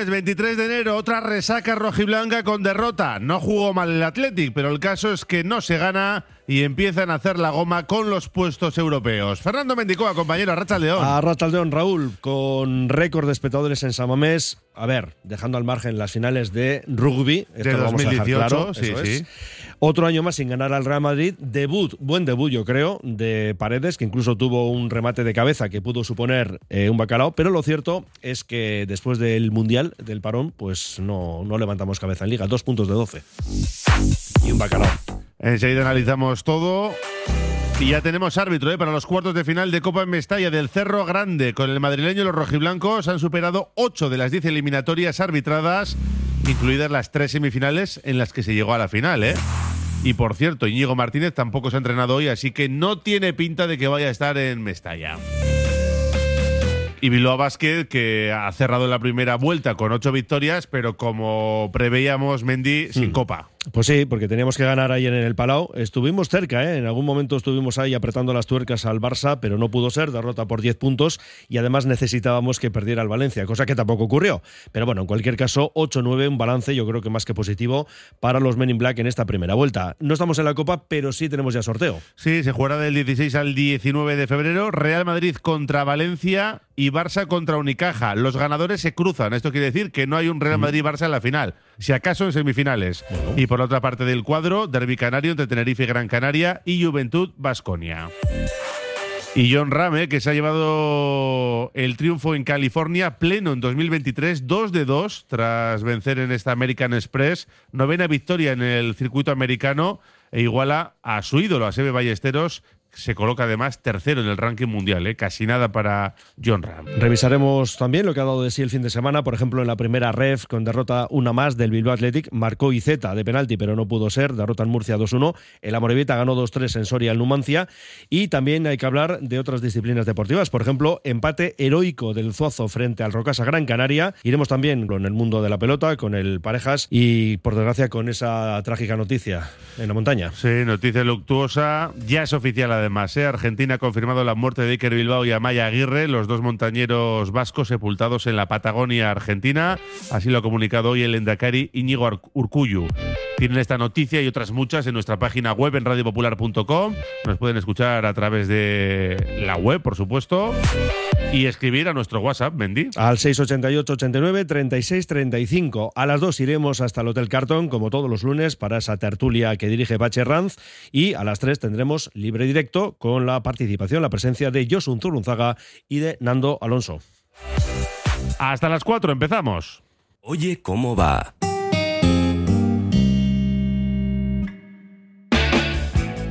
Lunes 23 de enero, otra resaca rojiblanca con derrota. No jugó mal el Athletic, pero el caso es que no se gana y empiezan a hacer la goma con los puestos europeos. Fernando Mendicoa, compañero, a León. A León, Raúl, con récord de espectadores en Samamés. A ver, dejando al margen las finales de rugby. Esto de lo vamos a dejar 2018, claro, sí, eso sí. es. Otro año más sin ganar al Real Madrid. Debut, buen debut, yo creo, de Paredes, que incluso tuvo un remate de cabeza que pudo suponer eh, un bacalao. Pero lo cierto es que después del Mundial, del parón, pues no, no levantamos cabeza en Liga. Dos puntos de 12. Y un bacalao. Enseguida analizamos todo. Y ya tenemos árbitro ¿eh? para los cuartos de final de Copa en Mestalla del Cerro Grande. Con el madrileño los rojiblancos han superado 8 de las 10 eliminatorias arbitradas, incluidas las tres semifinales en las que se llegó a la final. ¿eh? Y por cierto, Íñigo Martínez tampoco se ha entrenado hoy, así que no tiene pinta de que vaya a estar en Mestalla. Y Bilbao Basket, que ha cerrado la primera vuelta con ocho victorias, pero como preveíamos, Mendy, sin copa. Pues sí, porque teníamos que ganar ayer en el Palau. Estuvimos cerca, ¿eh? en algún momento estuvimos ahí apretando las tuercas al Barça, pero no pudo ser, derrota por 10 puntos y además necesitábamos que perdiera el Valencia, cosa que tampoco ocurrió. Pero bueno, en cualquier caso, 8-9, un balance yo creo que más que positivo para los Men in Black en esta primera vuelta. No estamos en la Copa, pero sí tenemos ya sorteo. Sí, se jugará del 16 al 19 de febrero. Real Madrid contra Valencia y Barça contra Unicaja. Los ganadores se cruzan. Esto quiere decir que no hay un Real Madrid-Barça en la final. Si acaso en semifinales. Y por otra parte del cuadro, Derby Canario entre Tenerife y Gran Canaria y Juventud Basconia. Y John Rame, que se ha llevado el triunfo en California pleno en 2023, 2 de 2 tras vencer en esta American Express, novena victoria en el circuito americano e iguala a su ídolo, a Sebe Ballesteros, se coloca además tercero en el ranking mundial, ¿eh? casi nada para John Ram. Revisaremos también lo que ha dado de sí el fin de semana, por ejemplo, en la primera ref con derrota una más del Bilbao Athletic, marcó Izeta de penalti, pero no pudo ser, derrota en Murcia 2-1, el Amorebieta ganó 2-3 en Soria al Numancia. Y también hay que hablar de otras disciplinas deportivas, por ejemplo, empate heroico del Zuazo frente al Rocasa Gran Canaria, iremos también con el mundo de la pelota, con el Parejas y por desgracia con esa trágica noticia en la montaña. Sí, noticia luctuosa, ya es oficial además. ¿eh? Argentina ha confirmado la muerte de Iker Bilbao y Amaya Aguirre, los dos montañeros vascos sepultados en la Patagonia argentina. Así lo ha comunicado hoy el Endacari Íñigo Urcullu. Tienen esta noticia y otras muchas en nuestra página web en radiopopular.com. Nos pueden escuchar a través de la web, por supuesto. Y escribir a nuestro WhatsApp, Mendy. Al 688 89 36 35. A las 2 iremos hasta el Hotel Carton, como todos los lunes, para esa tertulia que dirige Bache Ranz. Y a las 3 tendremos libre directo con la participación, la presencia de Josun Zurunzaga y de Nando Alonso. Hasta las 4 empezamos. Oye cómo va.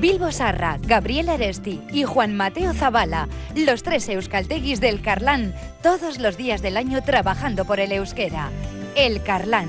Bilbo Sarra, Gabriel Aresti y Juan Mateo Zavala, los tres euskalteguis del Carlán, todos los días del año trabajando por el euskera. El Carlán.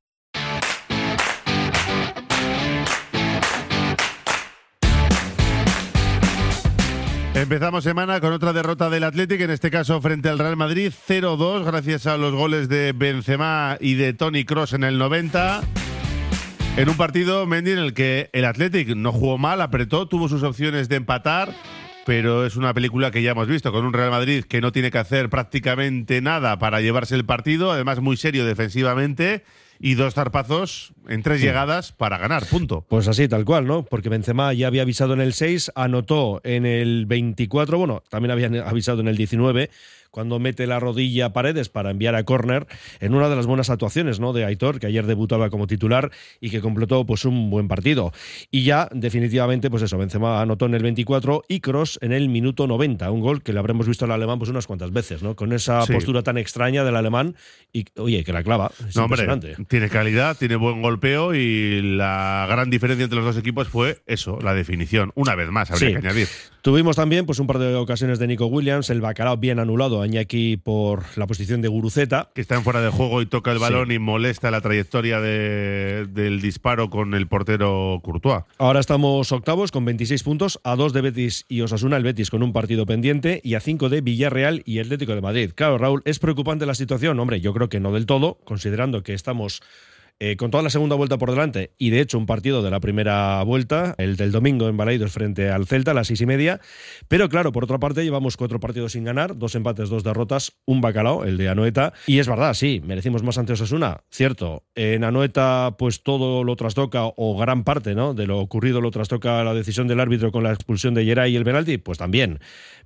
Empezamos semana con otra derrota del Athletic, en este caso frente al Real Madrid, 0-2, gracias a los goles de Benzema y de Tony Cross en el 90. En un partido, Mendy, en el que el Athletic no jugó mal, apretó, tuvo sus opciones de empatar, pero es una película que ya hemos visto, con un Real Madrid que no tiene que hacer prácticamente nada para llevarse el partido, además muy serio defensivamente y dos zarpazos en tres llegadas para ganar, punto. Pues así, tal cual, ¿no? Porque Benzema ya había avisado en el 6, anotó en el 24, bueno, también había avisado en el 19 cuando mete la rodilla a Paredes para enviar a córner en una de las buenas actuaciones ¿no? de Aitor, que ayer debutaba como titular y que completó pues un buen partido. Y ya definitivamente, pues eso, Benzema anotó en el 24 y Cross en el minuto 90, un gol que le habremos visto al alemán pues unas cuantas veces, ¿no? Con esa postura tan extraña del alemán y, oye, que la clava. Es no, hombre, tiene calidad, tiene buen golpeo y la gran diferencia entre los dos equipos fue eso, la definición. Una vez más, habría que añadir. Tuvimos también pues un par de ocasiones de Nico Williams, el bacalao bien anulado a Iñaki por la posición de Guruceta. Que está en fuera de juego y toca el balón y molesta la trayectoria del disparo con el portero Courtois. Ahora estamos octavos con 26 puntos, a dos de Betis y Osasuna, el Betis con un partido pendiente, y a cinco de Villarreal y Atlético de Madrid. Claro, Raúl, ¿es preocupante la situación? Hombre, yo creo que no del todo, considerando que estamos eh, con toda la segunda vuelta por delante y de hecho un partido de la primera vuelta, el del domingo en Balaidos frente al Celta a las seis y media. Pero claro, por otra parte llevamos cuatro partidos sin ganar, dos empates, dos derrotas, un bacalao, el de Anoeta. Y es verdad, sí, merecimos más ante Osasuna, cierto. En Anoeta pues todo lo trastoca o gran parte ¿no? de lo ocurrido lo trastoca la decisión del árbitro con la expulsión de Geray y el penalti, pues también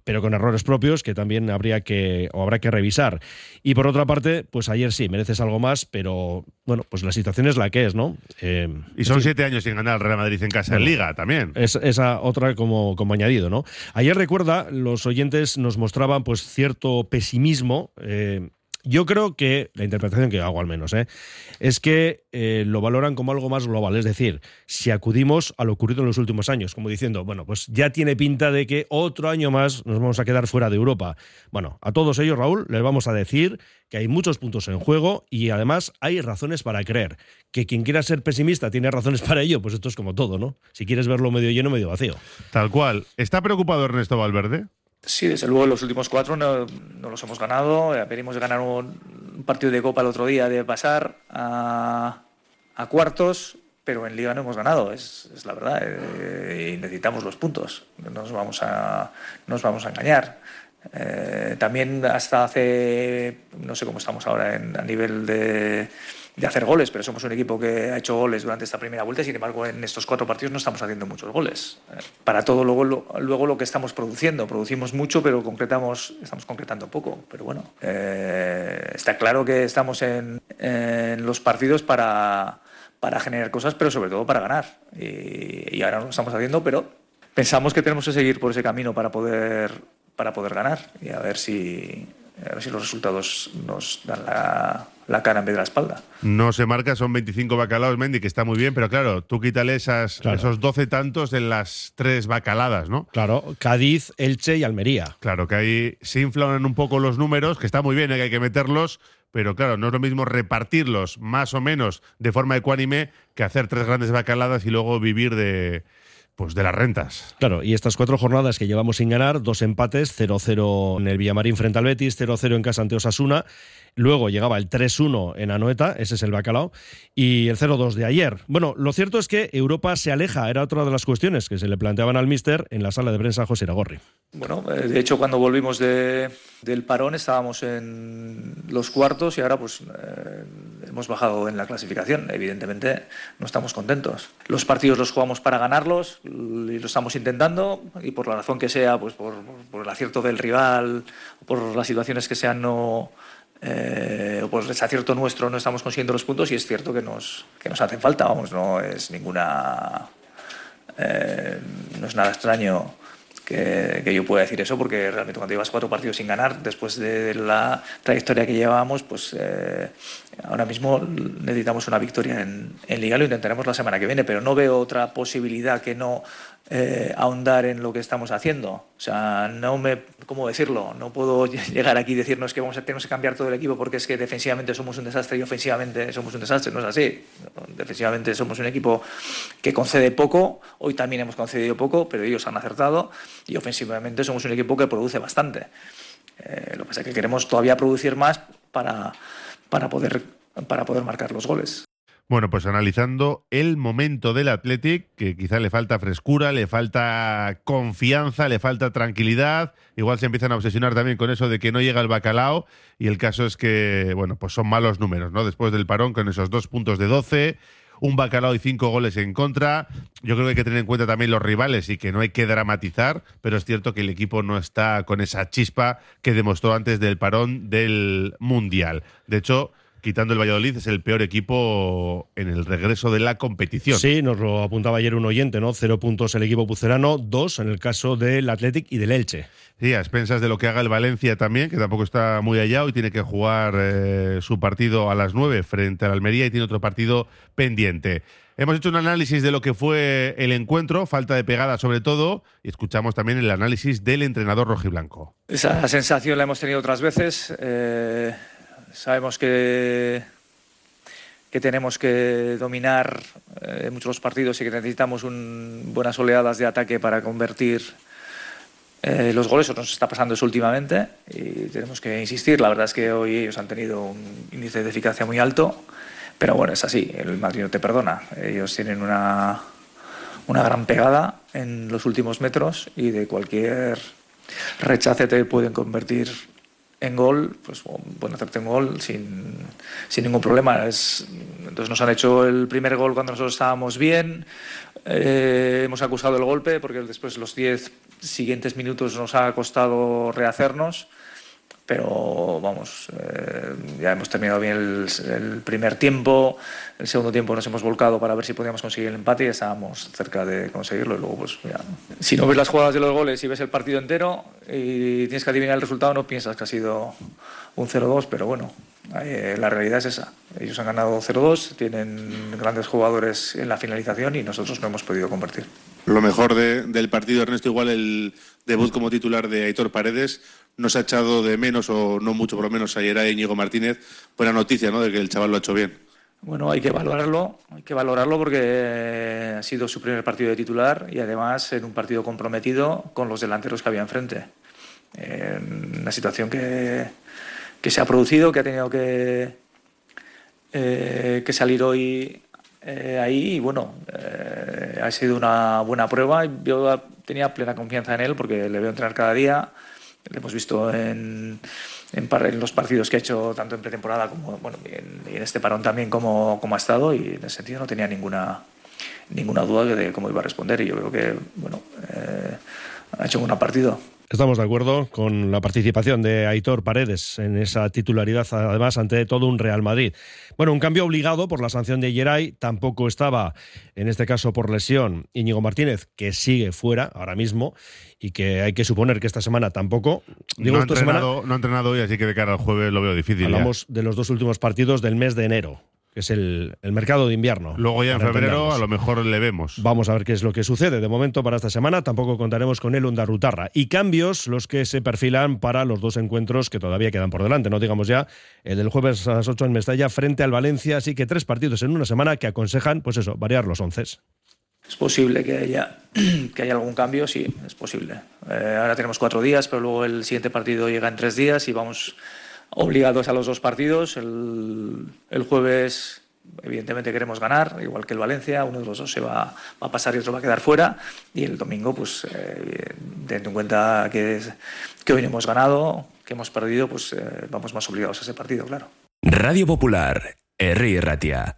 pero con errores propios que también habría que o habrá que revisar. Y por otra parte, pues ayer sí, mereces algo más, pero bueno, pues la situación es la que es, ¿no? Eh, y son siete años sin ganar el Real Madrid en casa en Liga también. Es, esa otra como, como añadido, ¿no? Ayer recuerda, los oyentes nos mostraban pues cierto pesimismo. Eh, yo creo que, la interpretación que hago al menos, ¿eh? es que eh, lo valoran como algo más global. Es decir, si acudimos a lo ocurrido en los últimos años, como diciendo, bueno, pues ya tiene pinta de que otro año más nos vamos a quedar fuera de Europa. Bueno, a todos ellos, Raúl, les vamos a decir que hay muchos puntos en juego y además hay razones para creer. Que quien quiera ser pesimista tiene razones para ello, pues esto es como todo, ¿no? Si quieres verlo medio lleno, medio vacío. Tal cual. ¿Está preocupado Ernesto Valverde? Sí, desde luego los últimos cuatro no, los hemos ganado. Eh, venimos de ganar un, partido de Copa el otro día, de pasar a, cuartos, pero en Liga no hemos ganado, es, la verdad. Eh, y necesitamos los puntos, no nos vamos a, nos vamos a engañar. Eh, también hasta hace, no sé cómo estamos ahora en, a nivel de de hacer goles, pero somos un equipo que ha hecho goles durante esta primera vuelta y sin embargo en estos cuatro partidos no estamos haciendo muchos goles. Eh, para todo luego lo, luego lo que estamos produciendo, producimos mucho pero concretamos, estamos concretando poco. Pero bueno, eh, está claro que estamos en, en los partidos para, para, generar cosas, pero sobre todo para ganar. Y, y ahora lo estamos haciendo, pero pensamos que tenemos que seguir por ese camino para poder, para poder ganar y a ver si, a ver si los resultados nos dan la la cara en vez de la espalda. No se marca, son 25 bacalaos, Mendy, que está muy bien, pero claro, tú quítale esas, esos 12 tantos de las tres bacaladas, ¿no? Claro, Cádiz, Elche y Almería. Claro, que ahí se inflan un poco los números, que está muy bien, ¿eh? que hay que meterlos, pero claro, no es lo mismo repartirlos más o menos de forma ecuánime que hacer tres grandes bacaladas y luego vivir de, pues de las rentas. Claro, y estas cuatro jornadas que llevamos sin ganar, dos empates, 0-0 en el Villamarín frente al Betis, 0-0 en casa ante Osasuna Luego llegaba el 3-1 en Anoeta, ese es el bacalao, y el 0-2 de ayer. Bueno, lo cierto es que Europa se aleja, era otra de las cuestiones que se le planteaban al míster en la sala de prensa José Iragorri. Bueno, eh, de hecho cuando volvimos de, del parón estábamos en los cuartos y ahora pues eh, hemos bajado en la clasificación. Evidentemente no estamos contentos. Los partidos los jugamos para ganarlos y lo estamos intentando y por la razón que sea, pues por, por el acierto del rival, por las situaciones que sean no eh, o por desacierto nuestro no estamos consiguiendo los puntos y es cierto que nos, que nos hacen falta, vamos, no es ninguna... Eh, no es nada extraño que, que, yo pueda decir eso, porque realmente cuando llevas cuatro partidos sin ganar, después de la trayectoria que llevábamos, pues eh, ahora mismo necesitamos una victoria en, en Liga, lo intentaremos la semana que viene, pero no veo otra posibilidad que no eh, ahondar en lo que estamos haciendo. O sea, no me, ¿cómo decirlo? No puedo llegar aquí y decirnos que vamos a, tenemos que cambiar todo el equipo porque es que defensivamente somos un desastre y ofensivamente somos un desastre. No es así. Defensivamente somos un equipo que concede poco. Hoy también hemos concedido poco, pero ellos han acertado. Y ofensivamente somos un equipo que produce bastante. Eh, lo que pasa es que queremos todavía producir más para, para, poder, para poder marcar los goles. Bueno, pues analizando el momento del Athletic, que quizá le falta frescura, le falta confianza, le falta tranquilidad. Igual se empiezan a obsesionar también con eso de que no llega el bacalao. Y el caso es que, bueno, pues son malos números, ¿no? Después del parón, con esos dos puntos de 12, un bacalao y cinco goles en contra. Yo creo que hay que tener en cuenta también los rivales y que no hay que dramatizar, pero es cierto que el equipo no está con esa chispa que demostró antes del parón del Mundial. De hecho, quitando el Valladolid, es el peor equipo en el regreso de la competición. Sí, nos lo apuntaba ayer un oyente, ¿no? Cero puntos el equipo pucerano, dos en el caso del Athletic y del Elche. Sí, a expensas de lo que haga el Valencia también, que tampoco está muy allá y tiene que jugar eh, su partido a las nueve frente al Almería y tiene otro partido pendiente. Hemos hecho un análisis de lo que fue el encuentro, falta de pegada sobre todo, y escuchamos también el análisis del entrenador rojiblanco. Esa sensación la hemos tenido otras veces. Eh Sabemos que, que tenemos que dominar eh, muchos partidos y que necesitamos un, buenas oleadas de ataque para convertir eh, los goles. Eso nos está pasando eso últimamente y tenemos que insistir. La verdad es que hoy ellos han tenido un índice de eficacia muy alto, pero bueno, es así. El Madrid te perdona. Ellos tienen una, una gran pegada en los últimos metros y de cualquier rechace te pueden convertir en gol, pues pueden hacerte un gol sin, sin ningún problema. Es, entonces nos han hecho el primer gol cuando nosotros estábamos bien, eh, hemos acusado el golpe porque después los 10 siguientes minutos nos ha costado rehacernos pero vamos, eh, ya hemos terminado bien el, primer tiempo, el segundo tiempo nos hemos volcado para ver si podíamos conseguir el empate y estábamos cerca de conseguirlo. Y luego, pues, ya, si no ves las jugadas de los goles y ves el partido entero y tienes que adivinar el resultado, no piensas que ha sido un 0-2, pero bueno, eh, la realidad es esa. Ellos han ganado 0-2, tienen grandes jugadores en la finalización y nosotros no hemos podido convertir. Lo mejor de, del partido, Ernesto, igual el debut como titular de Aitor Paredes, nos ha echado de menos, o no mucho por lo menos, ayer a Íñigo Martínez. Buena noticia, ¿no?, de que el chaval lo ha hecho bien. Bueno, hay que valorarlo, hay que valorarlo porque ha sido su primer partido de titular y además en un partido comprometido con los delanteros que había enfrente. En una situación que, que se ha producido, que ha tenido que, eh, que salir hoy eh, ahí y bueno, eh, ha sido una buena prueba. Yo tenía plena confianza en él porque le veo entrenar cada día, le hemos visto en, en, en, los partidos que ha hecho tanto en pretemporada como bueno, en, en este parón también como, como, ha estado y en ese sentido no tenía ninguna, ninguna duda de cómo iba a responder y yo creo que bueno, eh, ha hecho un buen partido. Estamos de acuerdo con la participación de Aitor Paredes en esa titularidad, además, ante todo un Real Madrid. Bueno, un cambio obligado por la sanción de Geray, tampoco estaba, en este caso por lesión, Íñigo Martínez, que sigue fuera ahora mismo y que hay que suponer que esta semana tampoco. Digo, no, ha entrenado, semana, no ha entrenado hoy, así que de cara al jueves lo veo difícil. Hablamos ya. de los dos últimos partidos del mes de enero que es el, el, mercado de invierno. Luego ya en febrero a lo mejor le vemos. Vamos a ver qué es lo que sucede. De momento para esta semana tampoco contaremos con el Ondarrutarra. Y cambios los que se perfilan para los dos encuentros que todavía quedan por delante. No digamos ya el del jueves a las 8 en Mestalla frente al Valencia. Así que tres partidos en una semana que aconsejan, pues eso, variar los once. Es posible que haya, que haya algún cambio, sí, es posible. Eh, ahora tenemos cuatro días, pero luego el siguiente partido llega en tres días y vamos obligados a los dos partidos. El, el, jueves, evidentemente, queremos ganar, igual que el Valencia. Uno de los dos se va, a pasar y otro va a quedar fuera. Y el domingo, pues, eh, teniendo en cuenta que, que, hoy hemos ganado, que hemos perdido, pues eh, vamos más obligados a ese partido, claro. Radio Popular, R. Ratia.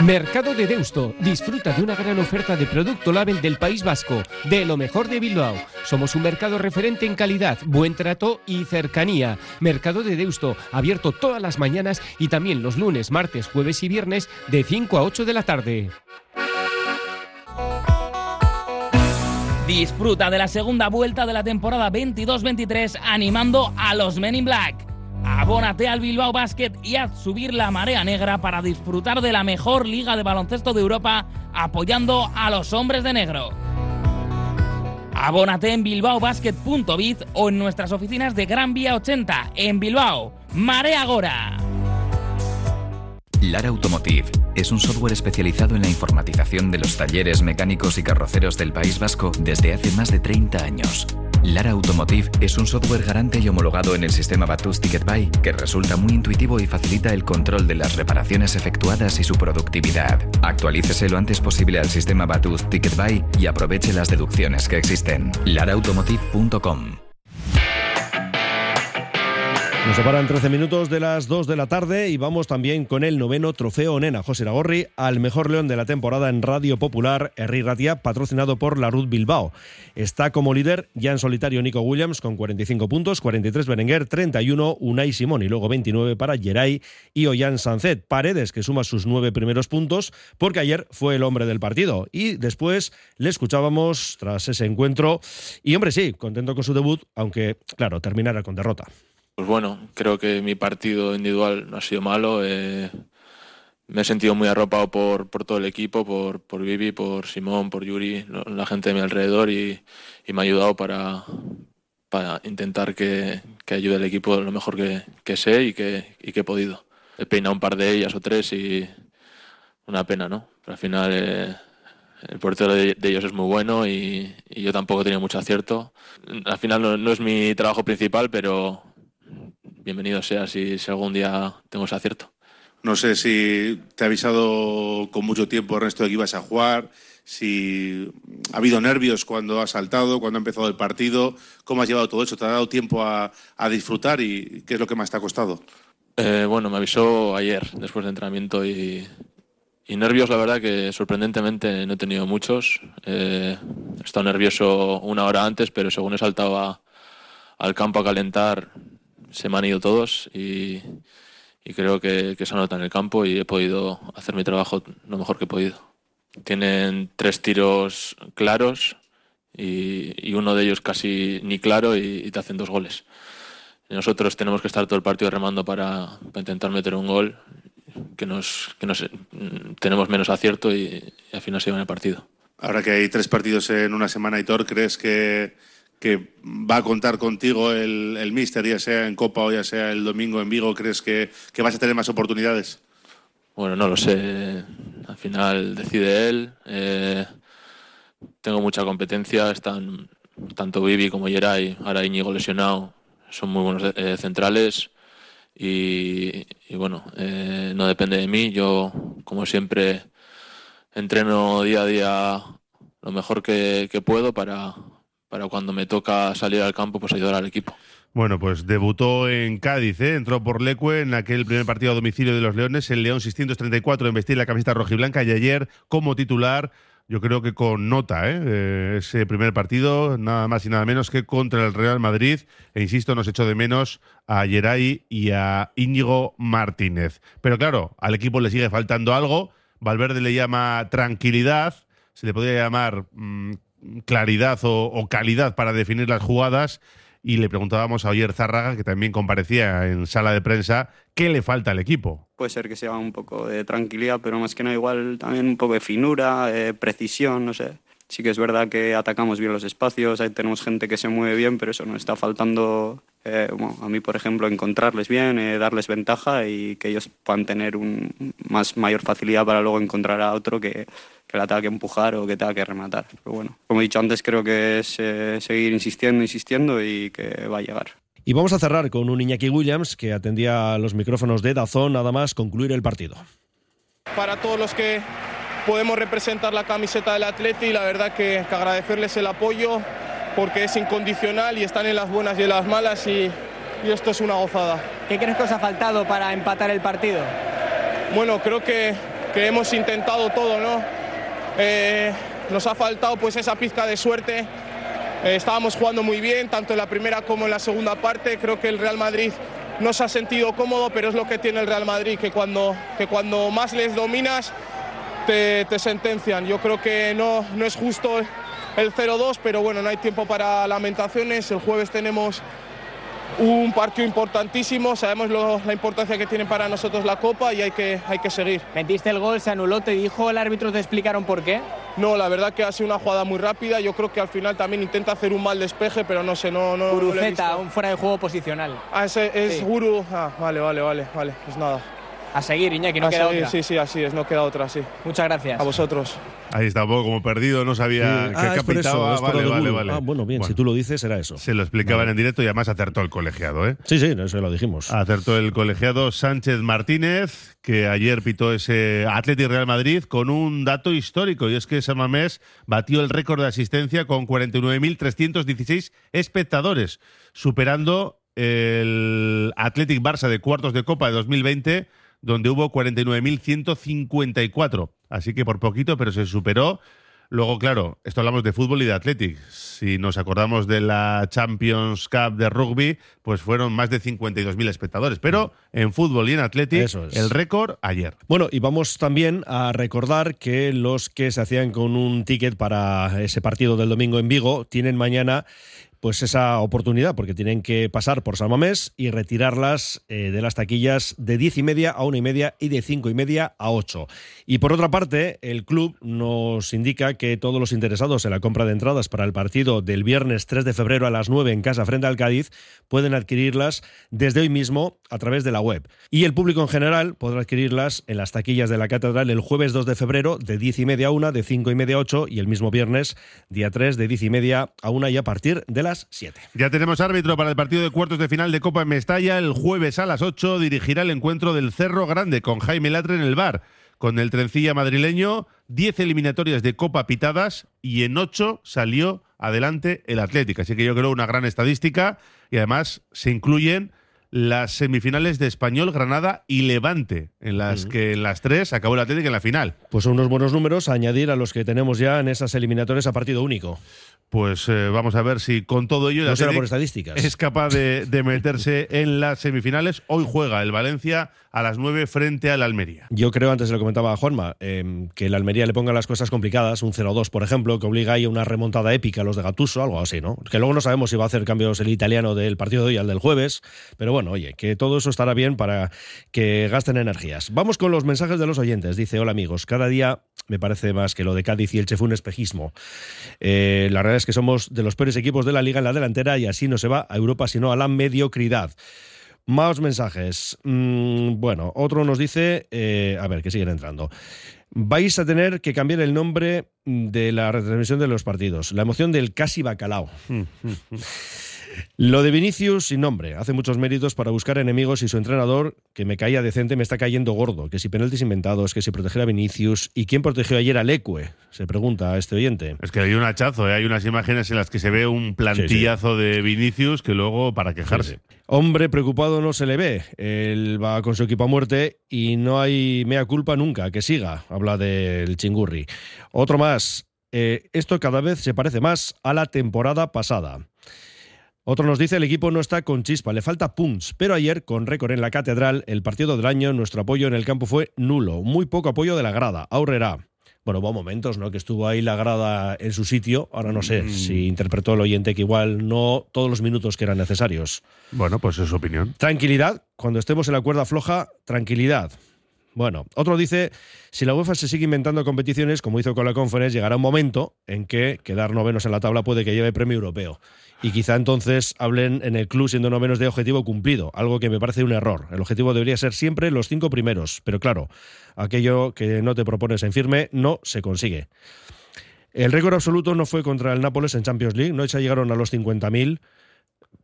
Mercado de Deusto. Disfruta de una gran oferta de producto label del País Vasco, de lo mejor de Bilbao. Somos un mercado referente en calidad, buen trato y cercanía. Mercado de Deusto, abierto todas las mañanas y también los lunes, martes, jueves y viernes de 5 a 8 de la tarde. Disfruta de la segunda vuelta de la temporada 22-23 animando a los Men in Black. Abónate al Bilbao Basket y haz subir la marea negra para disfrutar de la mejor liga de baloncesto de Europa apoyando a los hombres de negro. Abónate en bilbaobasket.biz o en nuestras oficinas de Gran Vía 80 en Bilbao. Marea Gora. Lara Automotive es un software especializado en la informatización de los talleres mecánicos y carroceros del País Vasco desde hace más de 30 años. Lara Automotive es un software garante y homologado en el sistema Batus Ticket Buy que resulta muy intuitivo y facilita el control de las reparaciones efectuadas y su productividad. Actualícese lo antes posible al sistema Batus Ticket Buy y aproveche las deducciones que existen. laraautomotive.com Nos separan 13 minutos de las 2 de la tarde y vamos también con el noveno trofeo Nena José Lagorri al mejor león de la temporada en Radio Popular, Herri Ratia, patrocinado por la Ruth Bilbao. Está como líder ya en solitario Nico Williams con 45 puntos, 43 Berenguer, 31 Unai Simón y luego 29 para Geray y Ollán Sancet. Paredes que suma sus nueve primeros puntos porque ayer fue el hombre del partido y después le escuchábamos tras ese encuentro y hombre sí, contento con su debut, aunque claro, terminara con derrota. Pues bueno, creo que mi partido individual no ha sido malo. Eh, me he sentido muy arropado por, por todo el equipo, por, por Vivi, por Simón, por Yuri, la gente de mi alrededor y, y me ha ayudado para, para intentar que, que, ayude al equipo lo mejor que, sé y que, y que, he podido. He peinado un par de ellas o tres y una pena, ¿no? Pero al final eh, el portero de, ellos es muy bueno y, yo tampoco he tenido mucho acierto. Al final no es mi trabajo principal, pero bienvenido sea si, si algún día tengo ese acierto. No sé si te ha avisado con mucho tiempo Ernesto de que ibas a jugar, si ha habido nervios cuando has saltado, cuando ha empezado el partido, cómo has llevado todo eso, te ha dado tiempo a, a disfrutar y qué es lo que más te ha costado. Eh, bueno, me avisó ayer después de entrenamiento y, y, nervios, la verdad que sorprendentemente no he tenido muchos. Eh, he estado nervioso una hora antes, pero según he saltado a, al campo a calentar, se me han ido todos y, y creo que, que, se nota en el campo y he podido hacer mi trabajo lo mejor que he podido. Tienen tres tiros claros y, y uno de ellos casi ni claro y, y, te hacen dos goles. Nosotros tenemos que estar todo el partido remando para, para intentar meter un gol, que, nos, que nos, tenemos menos acierto y, y al final se lleva en el partido. Ahora que hay tres partidos en una semana, Hitor, ¿crees que que va a contar contigo el, el Mister, ya sea en Copa o ya sea el domingo en Vigo, ¿crees que, que, vas a tener más oportunidades? Bueno, no lo sé. Al final decide él. Eh, tengo mucha competencia. Están tanto Vivi como Geray, ahora Íñigo lesionado, son muy buenos eh, centrales. Y, bueno, eh, no depende de mí. Yo, como siempre, entreno día a día lo mejor que puedo para, para cuando me toca salir al campo, pues ayudar al equipo. Bueno, pues debutó en Cádiz, ¿eh? entró por Lecue en aquel primer partido a domicilio de los Leones, el León 634 en vestir la camiseta rojiblanca y ayer como titular, yo creo que con nota, ¿eh? Eh, ese primer partido, nada más y nada menos que contra el Real Madrid, e insisto, nos echó de menos a Geray y a Íñigo Martínez. Pero claro, al equipo le sigue faltando algo, Valverde le llama tranquilidad, se le podría llamar mmm, claridad o, calidad para definir las jugadas. y le preguntábamos a Oyer Zárraga, que también comparecía en sala de prensa, ¿qué le falta al equipo? Puede ser que sea un poco de tranquilidad, pero más que nada igual también un poco de finura, eh, precisión, no sé. Sí que es verdad que atacamos bien los espacios, ahí tenemos gente que se mueve bien, pero eso nos está faltando, eh, bueno, a mí por ejemplo, encontrarles bien, eh, darles ventaja y que ellos puedan tener un, más mayor facilidad para luego encontrar a otro que, que la tenga que empujar o que tenga que rematar. Pero bueno, como he dicho antes, creo que es eh, seguir insistiendo, insistiendo y que va a llegar. Y vamos a cerrar con un Iñaki Williams que atendía los micrófonos de Dazón nada más concluir el partido. Para todos los que podemos representar la camiseta del Atleti, la verdad que, que agradecerles el apoyo porque es incondicional y están en las buenas y en las malas y, y esto es una gozada. ¿Qué crees que os ha faltado para empatar el partido? Bueno, creo que, que hemos intentado todo, ¿no? Eh, nos ha faltado pues esa pizca de suerte. Eh, estábamos jugando muy bien, tanto en la primera como en la segunda parte. Creo que el Real Madrid no se ha sentido cómodo, pero es lo que tiene el Real Madrid, que cuando, que cuando más les dominas te, te sentencian. Yo creo que no, no es justo el 0-2, pero bueno, no hay tiempo para lamentaciones. El jueves tenemos un partido importantísimo, sabemos lo- la importancia que tiene para nosotros la Copa y hay que, hay que seguir. Metiste el gol, se anuló, te dijo el árbitro, te explicaron por qué. No, la verdad que ha sido una jugada muy rápida. Yo creo que al final también intenta hacer un mal despeje, pero no sé, no, no, no Guruceta, visto. un fuera de juego posicional. Ah, ese es Sí. Guru. Ah, vale, vale, vale, vale. Pues nada. A seguir, Iñaki, no A queda seguir, otra. Sí, sí, así es, no queda otra, sí. Muchas gracias. A vosotros. Ahí está un poco como perdido, no sabía Sí. qué Ah, es por eso, capitaba. es por vale, vale, vale. Ah, bueno, bien, si tú lo dices, será eso. Se lo explicaban Vale. en directo y además acertó el colegiado, ¿eh? Sí, sí, eso lo dijimos. Acertó el colegiado Sánchez Martínez, que ayer pitó ese Atleti Real Madrid con un dato histórico, y es que Samamés batió el récord de asistencia con 49.316 espectadores, superando el Athletic Barça de cuartos de Copa de 2020, donde hubo 49.154. Así que por poquito, pero se superó. Luego, claro, esto hablamos de fútbol y de Athletic. Si nos acordamos de la Champions Cup de rugby, pues fueron más de 52.000 espectadores. Pero en fútbol y en Athletic, Eso es. el récord ayer. Bueno, y vamos también a recordar que los que se hacían con un ticket para ese partido del domingo en Vigo tienen mañana pues esa oportunidad porque tienen que pasar por San y retirarlas eh, de las taquillas de diez y media a una y media y de cinco y media a ocho. Y por otra parte, el club nos indica que todos los interesados en la compra de entradas para el partido del viernes 3 de febrero a las 9 en casa frente al Cádiz pueden adquirirlas desde hoy mismo a través de la web. Y el público en general podrá adquirirlas en las taquillas de la catedral el jueves 2 de febrero de 10 y media a 1, de 5 y media a 8 y el mismo viernes, día 3, de 10 y media a 1 y a partir de las 7. Ya tenemos árbitro para el partido de cuartos de final de Copa en Mestalla. El jueves a las 8 dirigirá el encuentro del Cerro Grande con Jaime Latre en el bar. Con el trencilla madrileño, 10 eliminatorias de Copa pitadas y en 8 salió adelante el Atlético. Así que yo creo una gran estadística y además se incluyen las semifinales de Español, Granada y Levante, en las que en las tres acabó el Atlético en la final. Pues son unos buenos números a añadir a los que tenemos ya en esas eliminatorias a partido único. Pues eh, vamos a ver si con todo ello el No será Athletic por estadísticas. es capaz de, de meterse en las semifinales. Hoy juega el Valencia a las 9 frente al Almería. Yo creo, antes se lo comentaba a Juanma, eh, que el Almería le ponga las cosas complicadas, un 0-2, por ejemplo, que obliga ahí a una remontada épica a los de Gatuso, algo así, ¿no? Que luego no sabemos si va a hacer cambios el italiano del partido de hoy al del jueves, pero bueno, oye, que todo eso estará bien para que gasten energías. Vamos con los mensajes de los oyentes. Dice, hola amigos, cada día me parece más que lo de Cádiz y Elche fue un espejismo. Eh, la realidad que somos de los peores equipos de la liga en la delantera y así no se va a Europa, sino a la mediocridad. Más mensajes. Mm, bueno, otro nos dice, eh, a ver, que siguen entrando. Vais a tener que cambiar el nombre de la retransmisión de los partidos. La emoción del casi bacalao. Lo de Vinicius sin nombre. Hace muchos méritos para buscar enemigos y su entrenador, que me caía decente, me está cayendo gordo. Que si penaltis inventados, que si proteger a Vinicius. ¿Y quién protegió ayer al Ecue? Se pregunta a este oyente. Es que hay un hachazo, ¿eh? hay unas imágenes en las que se ve un plantillazo de Vinicius que luego para quejarse. Hombre preocupado no se le ve. Él va con su equipo a muerte y no hay mea culpa nunca. Que siga. Habla del chingurri. Otro más. Eh, esto cada vez se parece más a la temporada pasada. Otro nos dice el equipo no está con chispa, le falta punch, pero ayer con récord en la catedral, el partido del año, nuestro apoyo en el campo fue nulo, muy poco apoyo de la grada, ahorrerá. bueno, hubo momentos, ¿no? Que estuvo ahí la grada en su sitio. Ahora no sé Mm. si interpretó el oyente que igual no todos los minutos que eran necesarios. Bueno, pues es su opinión. Tranquilidad, cuando estemos en la cuerda floja, tranquilidad. Bueno, otro dice, si la UEFA se sigue inventando competiciones, como hizo con la Conference, llegará un momento en que quedar novenos en la tabla puede que lleve premio europeo. Y quizá entonces hablen en el club siendo novenos de objetivo cumplido, algo que me parece un error. El objetivo debería ser siempre los cinco primeros, pero claro, aquello que no te propones en firme no se consigue. El récord absoluto no fue contra el Nápoles en Champions League, no ya llegaron a los 50.000,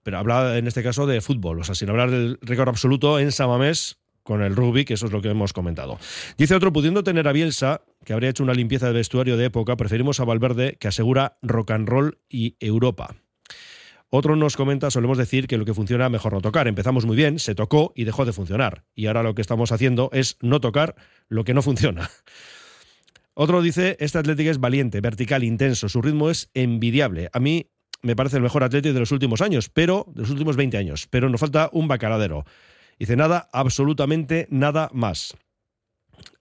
pero habla en este caso de fútbol, o sea, sin hablar del récord absoluto en Samamés con el rugby, que eso es lo que hemos comentado. Dice otro, pudiendo tener a Bielsa, que habría hecho una limpieza de vestuario de época, preferimos a Valverde, que asegura rock and roll y Europa. Otro nos comenta, solemos decir que lo que funciona mejor no tocar. Empezamos muy bien, se tocó y dejó de funcionar. Y ahora lo que estamos haciendo es no tocar lo que no funciona. Otro dice, este Atlético es valiente, vertical, intenso, su ritmo es envidiable. A mí me parece el mejor Atlético de los últimos años, pero de los últimos 20 años, pero nos falta un bacaladero. Dice nada, absolutamente nada más.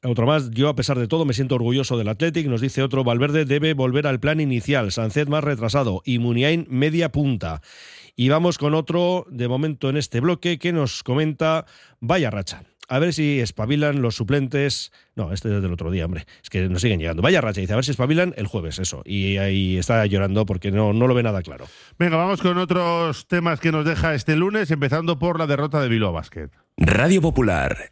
Otro más, yo a pesar de todo me siento orgulloso del Athletic, nos dice otro, Valverde debe volver al plan inicial, Sancet más retrasado y Muniain media punta. Y vamos con otro, de momento en este bloque, que nos comenta, vaya racha. A ver si espabilan los suplentes. No, este es del otro día, hombre. Es que nos siguen llegando. Vaya racha, dice, a ver si espabilan el jueves, eso. Y ahí está llorando porque no, no lo ve nada claro. Venga, vamos con otros temas que nos deja este lunes, empezando por la derrota de Bilbao Basket. Radio Popular,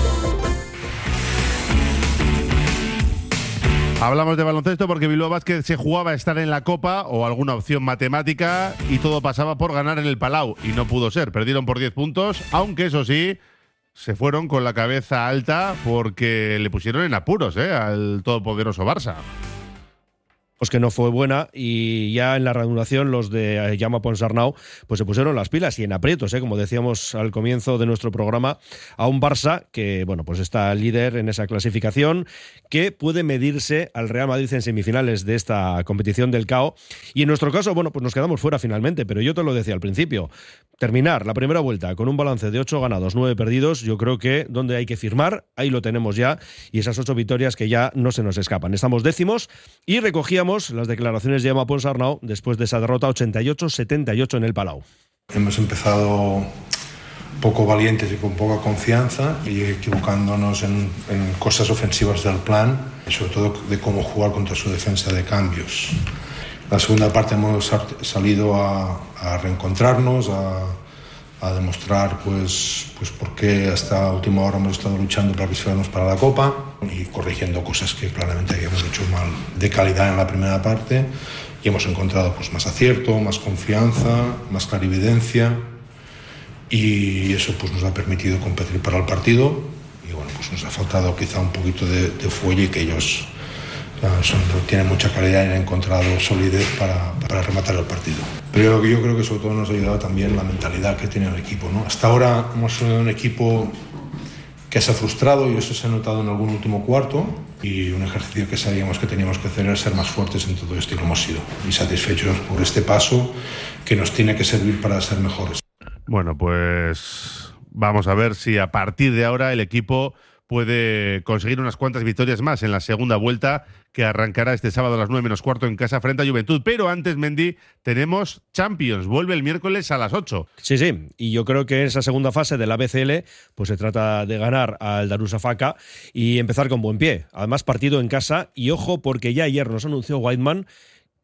Hablamos de baloncesto porque Bilbao Basket se jugaba a estar en la Copa o alguna opción matemática y todo pasaba por ganar en el Palau y no pudo ser. Perdieron por 10 puntos, aunque eso sí, se fueron con la cabeza alta porque le pusieron en apuros ¿eh? al todopoderoso Barça. Pues que no fue buena y ya en la reanudación los de Llama Ponsarnau pues se pusieron las pilas y en aprietos, ¿eh? como decíamos al comienzo de nuestro programa, a un Barça que bueno pues está líder en esa clasificación, que puede medirse al Real Madrid en semifinales de esta competición del CAO y en nuestro caso bueno pues nos quedamos fuera finalmente, pero yo te lo decía al principio, terminar la primera vuelta con un balance de 8 ganados, 9 perdidos, yo creo que donde hay que firmar, ahí lo tenemos ya y esas 8 victorias que ya no se nos escapan. Estamos décimos y recogíamos las declaraciones de Emma Ponsarnau después de esa derrota 88-78 en el Palau. Hemos empezado poco valientes y con poca confianza y equivocándonos en, en, cosas ofensivas del plan, sobre todo de cómo jugar contra su defensa de cambios. La segunda parte hemos salido a, a reencontrarnos, a, a demostrar pues, pues por qué hasta última hora hemos estado luchando para clasificarnos para la Copa y corrigiendo cosas que claramente habíamos hecho mal de calidad en la primera parte y hemos encontrado pues, más acierto, más confianza, más clarividencia y eso pues, nos ha permitido competir para el partido y bueno, pues nos ha faltado quizá un poquito de, de fuelle que ellos son, tienen mucha calidad y han encontrado solidez para, para, rematar el partido. Pero yo creo que sobre todo nos ha ayudado también la mentalidad que tiene el equipo. ¿no? Hasta ahora hemos sido un equipo que se ha frustrado y eso se ha notado en algún último cuarto y un ejercicio que sabíamos que teníamos que hacer era ser más fuertes en todo esto y lo hemos sido y satisfechos por este paso que nos tiene que servir para ser mejores. Bueno, pues vamos a ver si a partir de ahora el equipo puede conseguir unas cuantas victorias más en la segunda vuelta que arrancará este sábado a las 9 menos cuarto en casa frente a Juventud. Pero antes, Mendy, tenemos Champions. Vuelve el miércoles a las 8. Sí, sí. Y yo creo que en esa segunda fase de la BCL, pues se trata de ganar al Darusafaka y empezar con buen pie. Además, partido en casa. Y ojo, porque ya ayer nos anunció Whiteman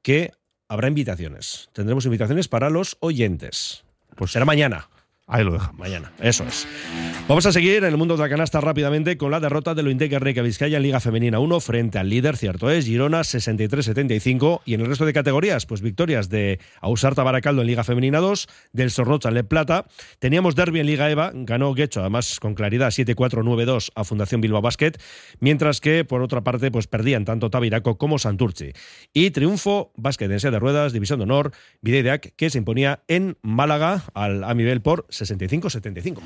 que habrá invitaciones. Tendremos invitaciones para los oyentes. Pues será mañana. Ahí lo dejamos. Mañana, eso es. Vamos a seguir en el mundo de la canasta rápidamente con la derrota de lo Reca Vizcaya en Liga Femenina 1 frente al líder, cierto es, Girona 63-75 y en el resto de categorías, pues victorias de Ausarta Baracaldo en Liga Femenina 2, del Sorrocha en Le Plata, teníamos derby en Liga EVA, ganó Guecho además con claridad 7-4-9-2 a Fundación Bilbao Basket, mientras que por otra parte pues perdían tanto Tabiraco como Santurci. Y triunfo Básquet en de ruedas, División de Honor, Videideac que se imponía en Málaga al Amibel por 65-75.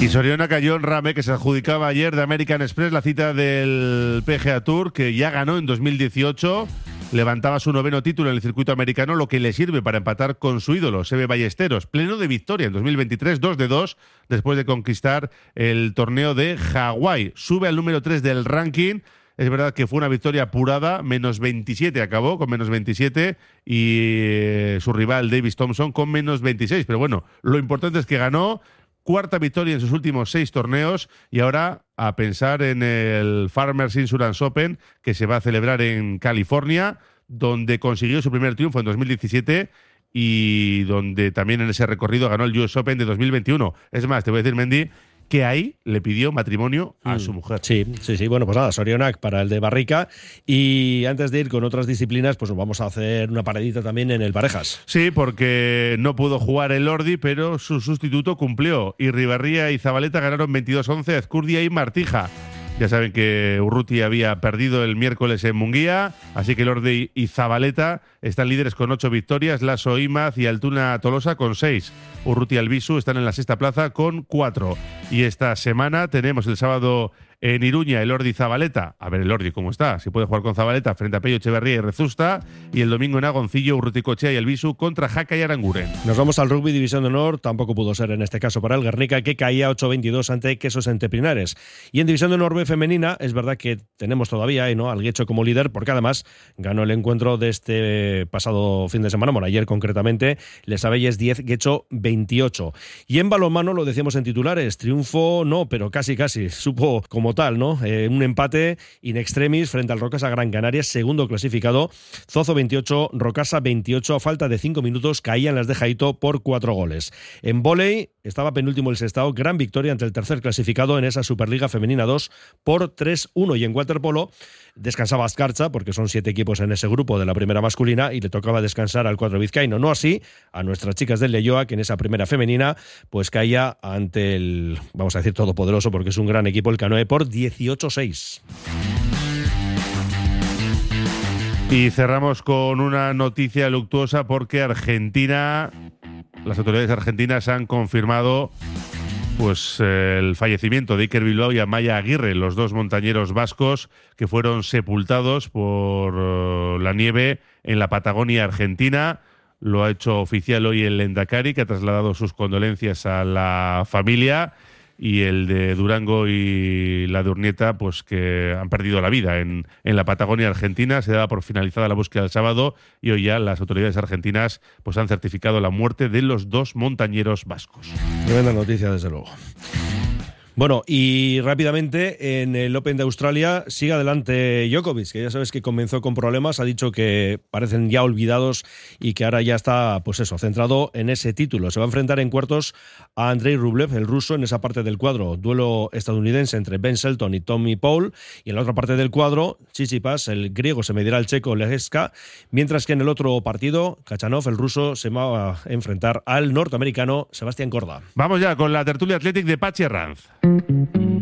Y Soriona cayó en Rame, que se adjudicaba ayer de American Express la cita del PGA Tour, que ya ganó en 2018. Levantaba su noveno título en el circuito americano, lo que le sirve para empatar con su ídolo, Sebe Ballesteros, pleno de victoria en 2023, 2 de 2, después de conquistar el torneo de Hawái. Sube al número 3 del ranking. Es verdad que fue una victoria apurada, menos 27 acabó, con menos 27, y eh, su rival Davis Thompson con menos 26. Pero bueno, lo importante es que ganó, cuarta victoria en sus últimos seis torneos y ahora a pensar en el Farmers Insurance Open que se va a celebrar en California, donde consiguió su primer triunfo en 2017 y donde también en ese recorrido ganó el US Open de 2021. Es más, te voy a decir, Mendy, que ahí le pidió matrimonio a Mm. su mujer. Sí, sí, sí. Bueno, pues nada, Sorionac para el de Barrica. Y antes de ir con otras disciplinas, pues vamos a hacer una paradita también en el Parejas. Sí, porque no pudo jugar el Lordi, pero su sustituto cumplió. Y Ribarría y Zabaleta ganaron 22-11 a Ezcurdia y Martija. Ya saben que Urruti había perdido el miércoles en Munguía, así que Lordi y Zabaleta están líderes con ocho victorias, Lasso Imaz y Altuna Tolosa con seis. Urruti y Albisu están en la sexta plaza con cuatro. Y esta semana tenemos el sábado en Iruña el Ordi Zabaleta. A ver el Ordi cómo está. Si puede jugar con Zabaleta frente a Pello Echeverría y Rezusta. Y el domingo en Agoncillo, Urruticochea y Albisu contra Jaca y Aranguren. Nos vamos al rugby División de Honor. Tampoco pudo ser en este caso para el Guernica, que caía 8-22 ante Quesos Entepinares. Y en División de Honor B femenina, es verdad que tenemos todavía ahí, ¿no? al Guecho como líder, porque además ganó el encuentro de este pasado fin de semana, bueno, ayer concretamente, Les Abelles 10, Guecho 28. Y en balonmano, lo decíamos en titulares, triunfo no, pero casi casi, supo como tal, ¿no? Eh, un empate in extremis frente al Rocasa Gran Canaria, segundo clasificado, Zozo 28, Rocasa 28, a falta de 5 minutos caían las de Jaito por 4 goles. En volei estaba penúltimo el Sestao, gran victoria ante el tercer clasificado en esa Superliga Femenina 2 por 3-1 y en waterpolo descansaba Ascarcha porque son siete equipos en ese grupo de la primera masculina y le tocaba descansar al cuadro vizcaíno. No así a nuestras chicas del Leyoa que en esa primera femenina pues caía ante el, vamos a decir, todopoderoso porque es un gran equipo el Canoe por 18-6. Y cerramos con una noticia luctuosa porque Argentina, las autoridades argentinas han confirmado pues el fallecimiento de Iker Bilbao y Amaya Aguirre, los dos montañeros vascos que fueron sepultados por uh, la nieve en la Patagonia argentina. Lo ha hecho oficial hoy el Lendakari, que ha trasladado sus condolencias a la familia y el de Durango y la de Urnieta, pues que han perdido la vida en, en, la Patagonia Argentina. Se daba por finalizada la búsqueda el sábado y hoy ya las autoridades argentinas pues han certificado la muerte de los dos montañeros vascos. Tremenda noticia, desde luego. Bueno, y rápidamente en el Open de Australia sigue adelante Djokovic, que ya sabes que comenzó con problemas, ha dicho que parecen ya olvidados y que ahora ya está, pues eso, centrado en ese título. Se va a enfrentar en cuartos a Andrei Rublev, el ruso, en esa parte del cuadro, duelo estadounidense entre Ben Shelton y Tommy Paul, y en la otra parte del cuadro, Chichipas, el griego, se medirá al checo Legeska, mientras que en el otro partido, Kachanov, el ruso, se va a enfrentar al norteamericano Sebastián Corda. Vamos ya con la tertulia Athletic de Pachi Ranz. Mm-hmm.